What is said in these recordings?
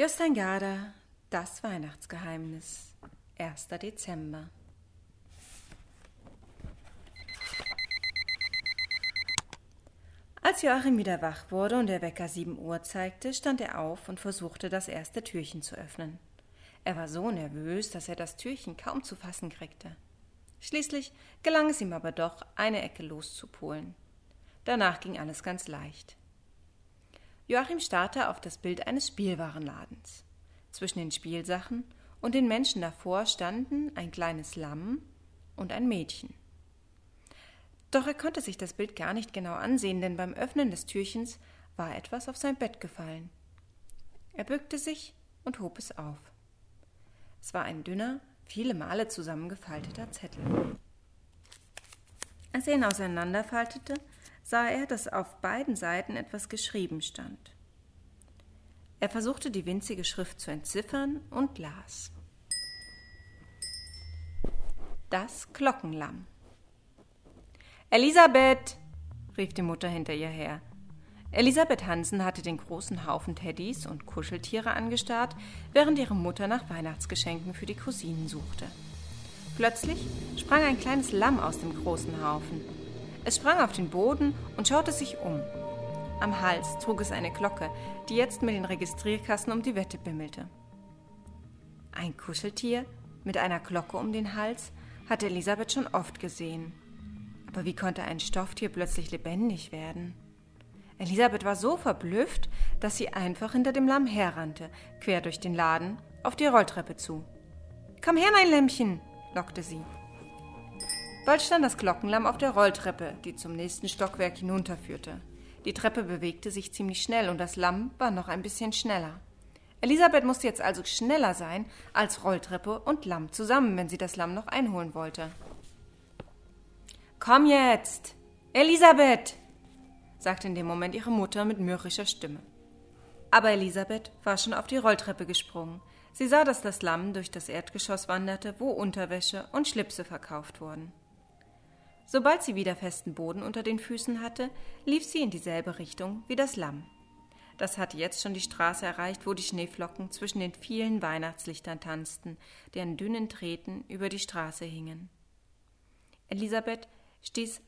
Jostein Garda, das Weihnachtsgeheimnis, 1. Dezember. Als Joachim wieder wach wurde und der Wecker sieben Uhr zeigte, stand er auf und versuchte, das erste Türchen zu öffnen. Er war so nervös, dass er das Türchen kaum zu fassen kriegte. Schließlich gelang es ihm aber doch, eine Ecke loszupolen. Danach ging alles ganz leicht. Joachim starrte auf das Bild eines Spielwarenladens. Zwischen den Spielsachen und den Menschen davor standen ein kleines Lamm und ein Mädchen. Doch er konnte sich das Bild gar nicht genau ansehen, denn beim Öffnen des Türchens war etwas auf sein Bett gefallen. Er bückte sich und hob es auf. Es war ein dünner, viele Male zusammengefalteter Zettel. Als er ihn auseinanderfaltete, sah er, dass auf beiden Seiten etwas geschrieben stand. Er versuchte die winzige Schrift zu entziffern und las. Das Glockenlamm. Elisabeth! rief die Mutter hinter ihr her. Elisabeth Hansen hatte den großen Haufen Teddys und Kuscheltiere angestarrt, während ihre Mutter nach Weihnachtsgeschenken für die Cousinen suchte. Plötzlich sprang ein kleines Lamm aus dem großen Haufen. Es sprang auf den Boden und schaute sich um. Am Hals trug es eine Glocke, die jetzt mit den Registrierkassen um die Wette bimmelte. Ein Kuscheltier mit einer Glocke um den Hals hatte Elisabeth schon oft gesehen. Aber wie konnte ein Stofftier plötzlich lebendig werden? Elisabeth war so verblüfft, dass sie einfach hinter dem Lamm herrannte, quer durch den Laden, auf die Rolltreppe zu. Komm her, mein Lämmchen, lockte sie. Bald stand das Glockenlamm auf der Rolltreppe, die zum nächsten Stockwerk hinunterführte. Die Treppe bewegte sich ziemlich schnell und das Lamm war noch ein bisschen schneller. Elisabeth musste jetzt also schneller sein als Rolltreppe und Lamm zusammen, wenn sie das Lamm noch einholen wollte. Komm jetzt! Elisabeth! sagte in dem Moment ihre Mutter mit mürrischer Stimme. Aber Elisabeth war schon auf die Rolltreppe gesprungen. Sie sah, dass das Lamm durch das Erdgeschoss wanderte, wo Unterwäsche und Schlipse verkauft wurden. Sobald sie wieder festen Boden unter den Füßen hatte, lief sie in dieselbe Richtung wie das Lamm. Das hatte jetzt schon die Straße erreicht, wo die Schneeflocken zwischen den vielen Weihnachtslichtern tanzten, deren dünnen Treten über die Straße hingen. Elisabeth stieß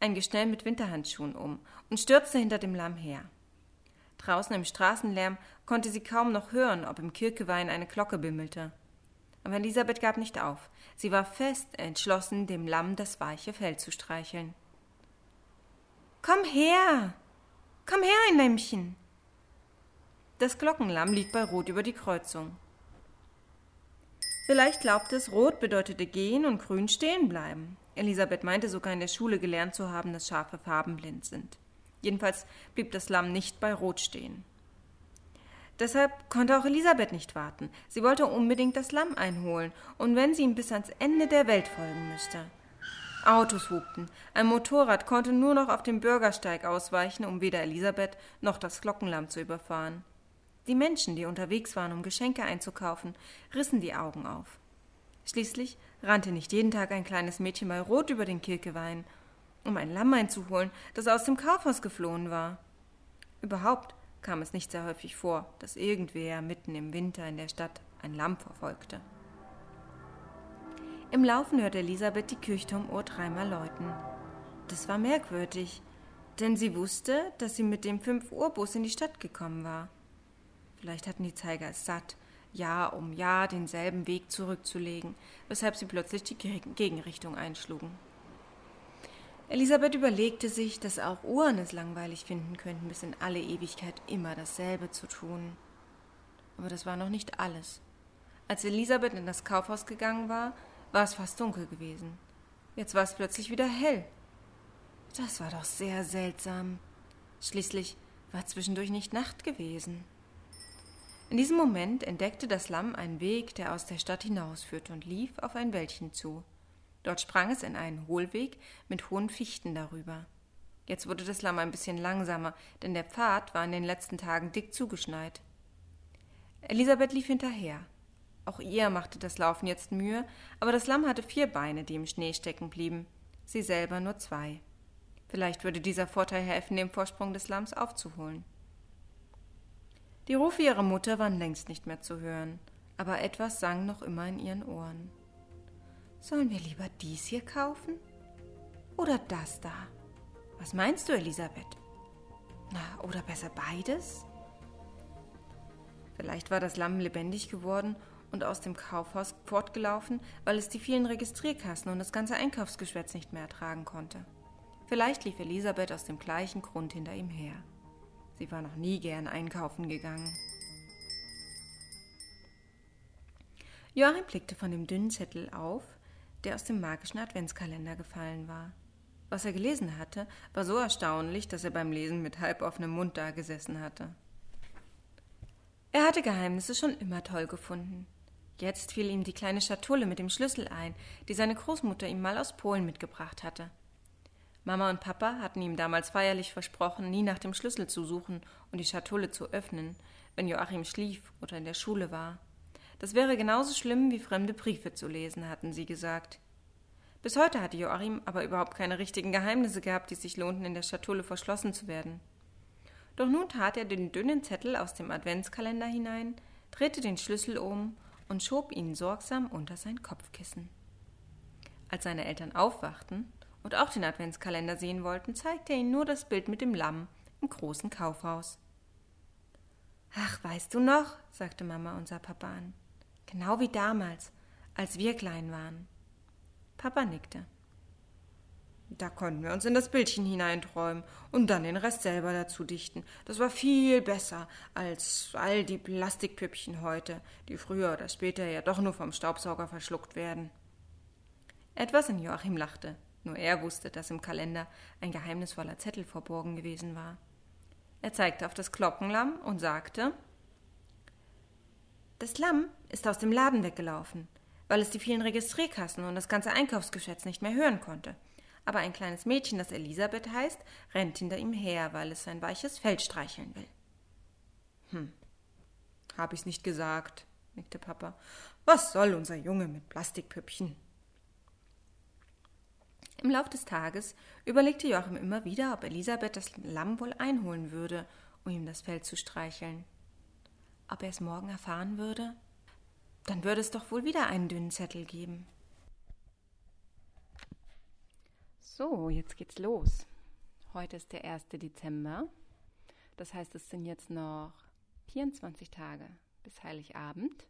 ein Gestell mit Winterhandschuhen um und stürzte hinter dem Lamm her. Draußen im Straßenlärm konnte sie kaum noch hören, ob im Kirkewein eine Glocke bimmelte. Aber Elisabeth gab nicht auf. Sie war fest entschlossen, dem Lamm das weiche Fell zu streicheln. Komm her! Komm her, ein Lämmchen! Das Glockenlamm liegt bei Rot über die Kreuzung. Vielleicht glaubte es, Rot bedeutete gehen und Grün stehen bleiben. Elisabeth meinte sogar in der Schule gelernt zu haben, dass Schafe farbenblind sind. Jedenfalls blieb das Lamm nicht bei Rot stehen. Deshalb konnte auch Elisabeth nicht warten. Sie wollte unbedingt das Lamm einholen, und wenn sie ihm bis ans Ende der Welt folgen müsste. Autos hupten. Ein Motorrad konnte nur noch auf dem Bürgersteig ausweichen, um weder Elisabeth noch das Glockenlamm zu überfahren. Die Menschen, die unterwegs waren, um Geschenke einzukaufen, rissen die Augen auf. Schließlich rannte nicht jeden Tag ein kleines Mädchen bei Rot über den Kirkewein, um ein Lamm einzuholen, das aus dem Kaufhaus geflohen war. Überhaupt kam es nicht sehr häufig vor, dass irgendwer mitten im Winter in der Stadt ein Lamm verfolgte. Im Laufen hörte Elisabeth die Kirchturmuhr dreimal läuten. Das war merkwürdig, denn sie wusste, dass sie mit dem Fünf-Uhr-Bus in die Stadt gekommen war. Vielleicht hatten die Zeiger es satt Jahr um Jahr denselben Weg zurückzulegen, weshalb sie plötzlich die Gegenrichtung einschlugen. Elisabeth überlegte sich, dass auch Uhren es langweilig finden könnten, bis in alle Ewigkeit immer dasselbe zu tun. Aber das war noch nicht alles. Als Elisabeth in das Kaufhaus gegangen war, war es fast dunkel gewesen. Jetzt war es plötzlich wieder hell. Das war doch sehr seltsam. Schließlich war zwischendurch nicht Nacht gewesen. In diesem Moment entdeckte das Lamm einen Weg, der aus der Stadt hinausführte und lief auf ein Wäldchen zu. Dort sprang es in einen Hohlweg mit hohen Fichten darüber. Jetzt wurde das Lamm ein bisschen langsamer, denn der Pfad war in den letzten Tagen dick zugeschneit. Elisabeth lief hinterher. Auch ihr machte das Laufen jetzt Mühe, aber das Lamm hatte vier Beine, die im Schnee stecken blieben, sie selber nur zwei. Vielleicht würde dieser Vorteil helfen, den Vorsprung des Lamms aufzuholen. Die Rufe ihrer Mutter waren längst nicht mehr zu hören, aber etwas sang noch immer in ihren Ohren. Sollen wir lieber dies hier kaufen? Oder das da? Was meinst du, Elisabeth? Na, oder besser beides? Vielleicht war das Lamm lebendig geworden und aus dem Kaufhaus fortgelaufen, weil es die vielen Registrierkassen und das ganze Einkaufsgeschwätz nicht mehr ertragen konnte. Vielleicht lief Elisabeth aus dem gleichen Grund hinter ihm her. Sie war noch nie gern einkaufen gegangen. Joachim blickte von dem dünnen Zettel auf, der aus dem magischen Adventskalender gefallen war. Was er gelesen hatte, war so erstaunlich, dass er beim Lesen mit halboffenem Mund dagesessen hatte. Er hatte Geheimnisse schon immer toll gefunden. Jetzt fiel ihm die kleine Schatulle mit dem Schlüssel ein, die seine Großmutter ihm mal aus Polen mitgebracht hatte. Mama und Papa hatten ihm damals feierlich versprochen, nie nach dem Schlüssel zu suchen und die Schatulle zu öffnen, wenn Joachim schlief oder in der Schule war. Das wäre genauso schlimm wie fremde Briefe zu lesen, hatten sie gesagt. Bis heute hatte Joachim aber überhaupt keine richtigen Geheimnisse gehabt, die sich lohnten, in der Schatulle verschlossen zu werden. Doch nun tat er den dünnen Zettel aus dem Adventskalender hinein, drehte den Schlüssel um und schob ihn sorgsam unter sein Kopfkissen. Als seine Eltern aufwachten und auch den Adventskalender sehen wollten, zeigte er ihnen nur das Bild mit dem Lamm im großen Kaufhaus. Ach, weißt du noch, sagte Mama und sah Papa an. Genau wie damals, als wir klein waren. Papa nickte. Da konnten wir uns in das Bildchen hineinträumen und dann den Rest selber dazu dichten. Das war viel besser als all die Plastikpüppchen heute, die früher oder später ja doch nur vom Staubsauger verschluckt werden. Etwas in Joachim lachte. Nur er wusste, dass im Kalender ein geheimnisvoller Zettel verborgen gewesen war. Er zeigte auf das Glockenlamm und sagte Das Lamm ist aus dem Laden weggelaufen, weil es die vielen Registrierkassen und das ganze Einkaufsgeschätz nicht mehr hören konnte. Aber ein kleines Mädchen, das Elisabeth heißt, rennt hinter ihm her, weil es sein weiches Fell streicheln will. Hm, hab ich's nicht gesagt, nickte Papa. Was soll unser Junge mit Plastikpüppchen? Im Lauf des Tages überlegte Joachim immer wieder, ob Elisabeth das Lamm wohl einholen würde, um ihm das Fell zu streicheln. Ob er es morgen erfahren würde? Dann würde es doch wohl wieder einen dünnen Zettel geben. So, jetzt geht's los. Heute ist der 1. Dezember. Das heißt, es sind jetzt noch 24 Tage bis Heiligabend.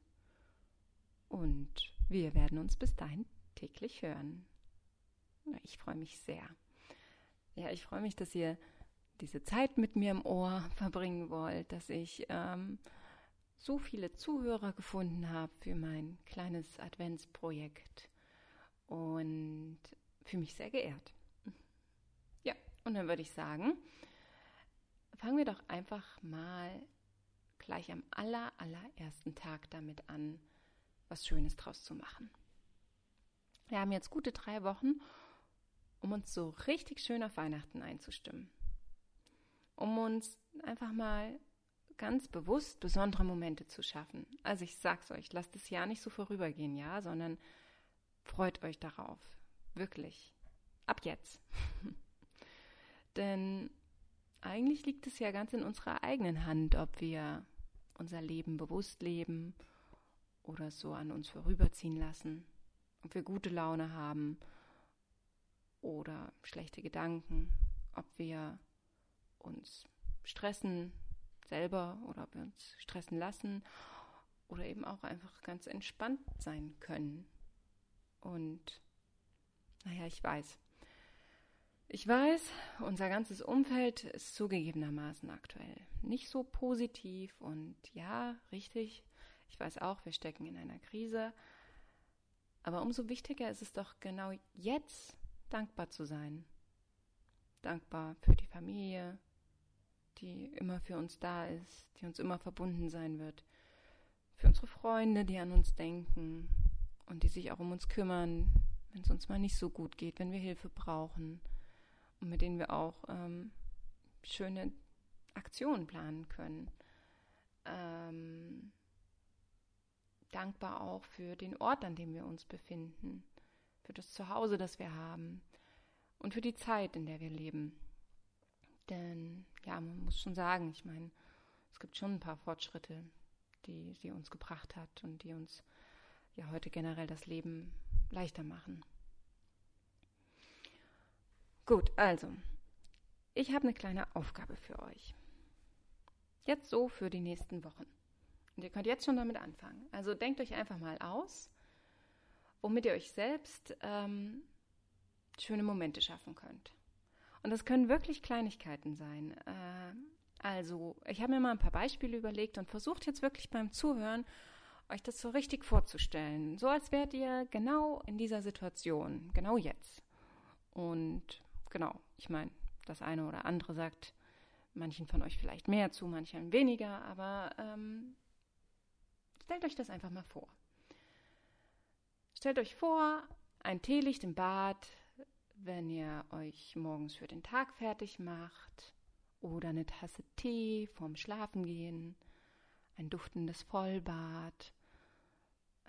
Und wir werden uns bis dahin täglich hören. Ich freue mich sehr. Ja, ich freue mich, dass ihr diese Zeit mit mir im Ohr verbringen wollt, dass ich ähm, so viele Zuhörer gefunden habe für mein kleines Adventsprojekt und fühle mich sehr geehrt. Ja, und dann würde ich sagen, fangen wir doch einfach mal gleich am aller, allerersten Tag damit an, was Schönes draus zu machen. Wir haben jetzt gute drei Wochen um uns so richtig schön auf Weihnachten einzustimmen. Um uns einfach mal ganz bewusst besondere Momente zu schaffen. Also ich sag's euch, lasst das Jahr nicht so vorübergehen, ja, sondern freut euch darauf. Wirklich. Ab jetzt. Denn eigentlich liegt es ja ganz in unserer eigenen Hand, ob wir unser Leben bewusst leben oder so an uns vorüberziehen lassen, ob wir gute Laune haben oder schlechte Gedanken, ob wir uns stressen selber oder ob wir uns stressen lassen oder eben auch einfach ganz entspannt sein können. Und naja, ich weiß. Ich weiß, unser ganzes Umfeld ist zugegebenermaßen aktuell nicht so positiv und ja, richtig. Ich weiß auch, wir stecken in einer Krise. Aber umso wichtiger ist es doch genau jetzt dankbar zu sein. Dankbar für die Familie, die immer für uns da ist, die uns immer verbunden sein wird. Für unsere Freunde, die an uns denken und die sich auch um uns kümmern, wenn es uns mal nicht so gut geht, wenn wir Hilfe brauchen und mit denen wir auch ähm, schöne Aktionen planen können. Ähm, dankbar auch für den Ort, an dem wir uns befinden für das Zuhause, das wir haben und für die Zeit, in der wir leben. Denn ja, man muss schon sagen, ich meine, es gibt schon ein paar Fortschritte, die sie uns gebracht hat und die uns ja heute generell das Leben leichter machen. Gut, also, ich habe eine kleine Aufgabe für euch. Jetzt so für die nächsten Wochen. Und ihr könnt jetzt schon damit anfangen. Also denkt euch einfach mal aus, womit ihr euch selbst ähm, schöne Momente schaffen könnt. Und das können wirklich Kleinigkeiten sein. Äh, also, ich habe mir mal ein paar Beispiele überlegt und versucht jetzt wirklich beim Zuhören euch das so richtig vorzustellen. So als wärt ihr genau in dieser Situation, genau jetzt. Und genau, ich meine, das eine oder andere sagt manchen von euch vielleicht mehr zu, manchen weniger, aber ähm, stellt euch das einfach mal vor. Stellt euch vor, ein Teelicht im Bad, wenn ihr euch morgens für den Tag fertig macht, oder eine Tasse Tee vorm Schlafengehen, ein duftendes Vollbad.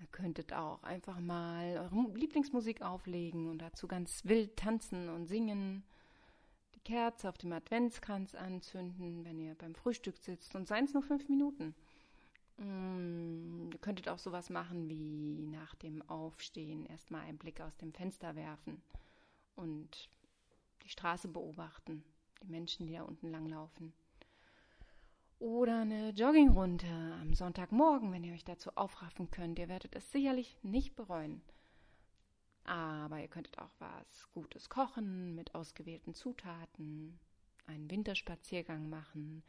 Ihr könntet auch einfach mal eure Lieblingsmusik auflegen und dazu ganz wild tanzen und singen. Die Kerze auf dem Adventskranz anzünden, wenn ihr beim Frühstück sitzt und seien es nur fünf Minuten. Mm, ihr könntet auch sowas machen wie nach dem Aufstehen erstmal einen Blick aus dem Fenster werfen und die Straße beobachten, die Menschen, die da unten langlaufen. Oder eine Joggingrunde am Sonntagmorgen, wenn ihr euch dazu aufraffen könnt. Ihr werdet es sicherlich nicht bereuen. Aber ihr könntet auch was Gutes kochen mit ausgewählten Zutaten, einen Winterspaziergang machen,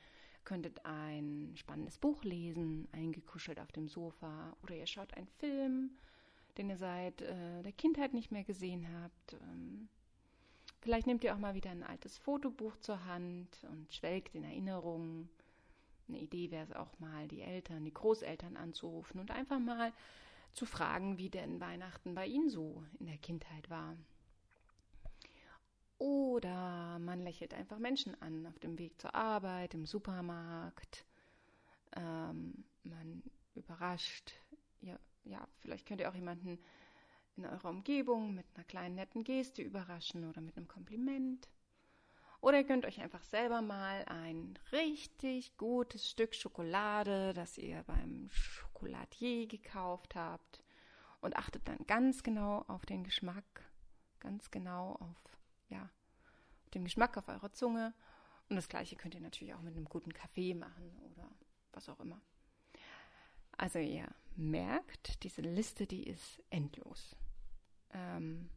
könntet ein spannendes Buch lesen, eingekuschelt auf dem Sofa, oder ihr schaut einen Film, den ihr seit äh, der Kindheit nicht mehr gesehen habt. Ähm, vielleicht nehmt ihr auch mal wieder ein altes Fotobuch zur Hand und schwelgt in Erinnerungen. Eine Idee wäre es auch mal, die Eltern, die Großeltern anzurufen und einfach mal zu fragen, wie denn Weihnachten bei ihnen so in der Kindheit war. Oder man lächelt einfach Menschen an auf dem Weg zur Arbeit, im Supermarkt. Ähm, man überrascht. Ja, ja, vielleicht könnt ihr auch jemanden in eurer Umgebung mit einer kleinen netten Geste überraschen oder mit einem Kompliment. Oder ihr könnt euch einfach selber mal ein richtig gutes Stück Schokolade, das ihr beim Schokoladier gekauft habt, und achtet dann ganz genau auf den Geschmack, ganz genau auf, ja, den Geschmack auf eurer Zunge. Und das gleiche könnt ihr natürlich auch mit einem guten Kaffee machen oder was auch immer. Also ihr merkt, diese Liste, die ist endlos. Ähm,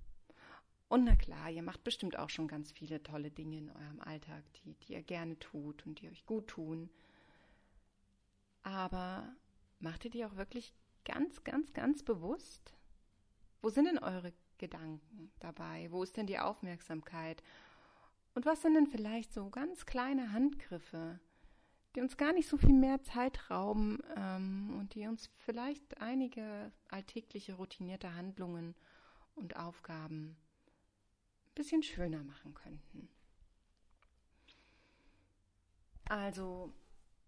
und na klar, ihr macht bestimmt auch schon ganz viele tolle Dinge in eurem Alltag, die, die ihr gerne tut und die euch gut tun. Aber macht ihr die auch wirklich ganz, ganz, ganz bewusst? Wo sind denn eure Gedanken dabei? Wo ist denn die Aufmerksamkeit? Und was sind denn vielleicht so ganz kleine Handgriffe, die uns gar nicht so viel mehr Zeit rauben ähm, und die uns vielleicht einige alltägliche routinierte Handlungen und Aufgaben bisschen schöner machen könnten. Also,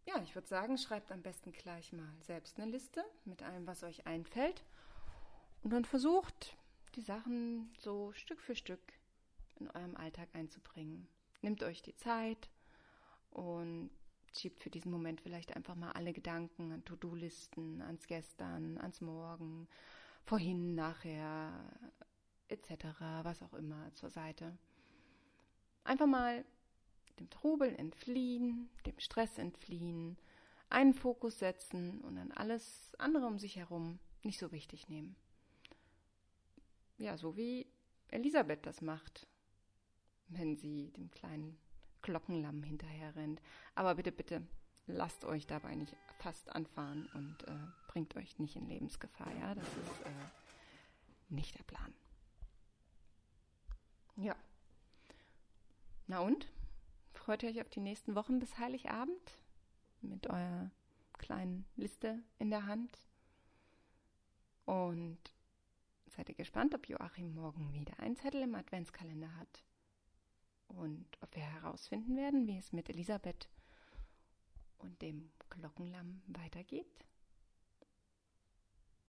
ja, ich würde sagen, schreibt am besten gleich mal selbst eine Liste mit allem, was euch einfällt. Und dann versucht, die Sachen so Stück für Stück in eurem Alltag einzubringen. Nehmt euch die Zeit und schiebt für diesen Moment vielleicht einfach mal alle Gedanken an To-Do-Listen, ans Gestern, ans Morgen, vorhin, nachher, etc., was auch immer, zur Seite. Einfach mal dem Trubel entfliehen, dem Stress entfliehen, einen Fokus setzen und dann alles andere um sich herum nicht so wichtig nehmen. Ja, so wie Elisabeth das macht, wenn sie dem kleinen Glockenlamm hinterher rennt. Aber bitte, bitte, lasst euch dabei nicht fast anfahren und äh, bringt euch nicht in Lebensgefahr. Ja, das ist äh, nicht der Plan. Ja. Na und? Freut ihr euch auf die nächsten Wochen bis Heiligabend? Mit eurer kleinen Liste in der Hand? Und seid ihr gespannt, ob Joachim morgen wieder einen Zettel im Adventskalender hat? Und ob wir herausfinden werden, wie es mit Elisabeth und dem Glockenlamm weitergeht?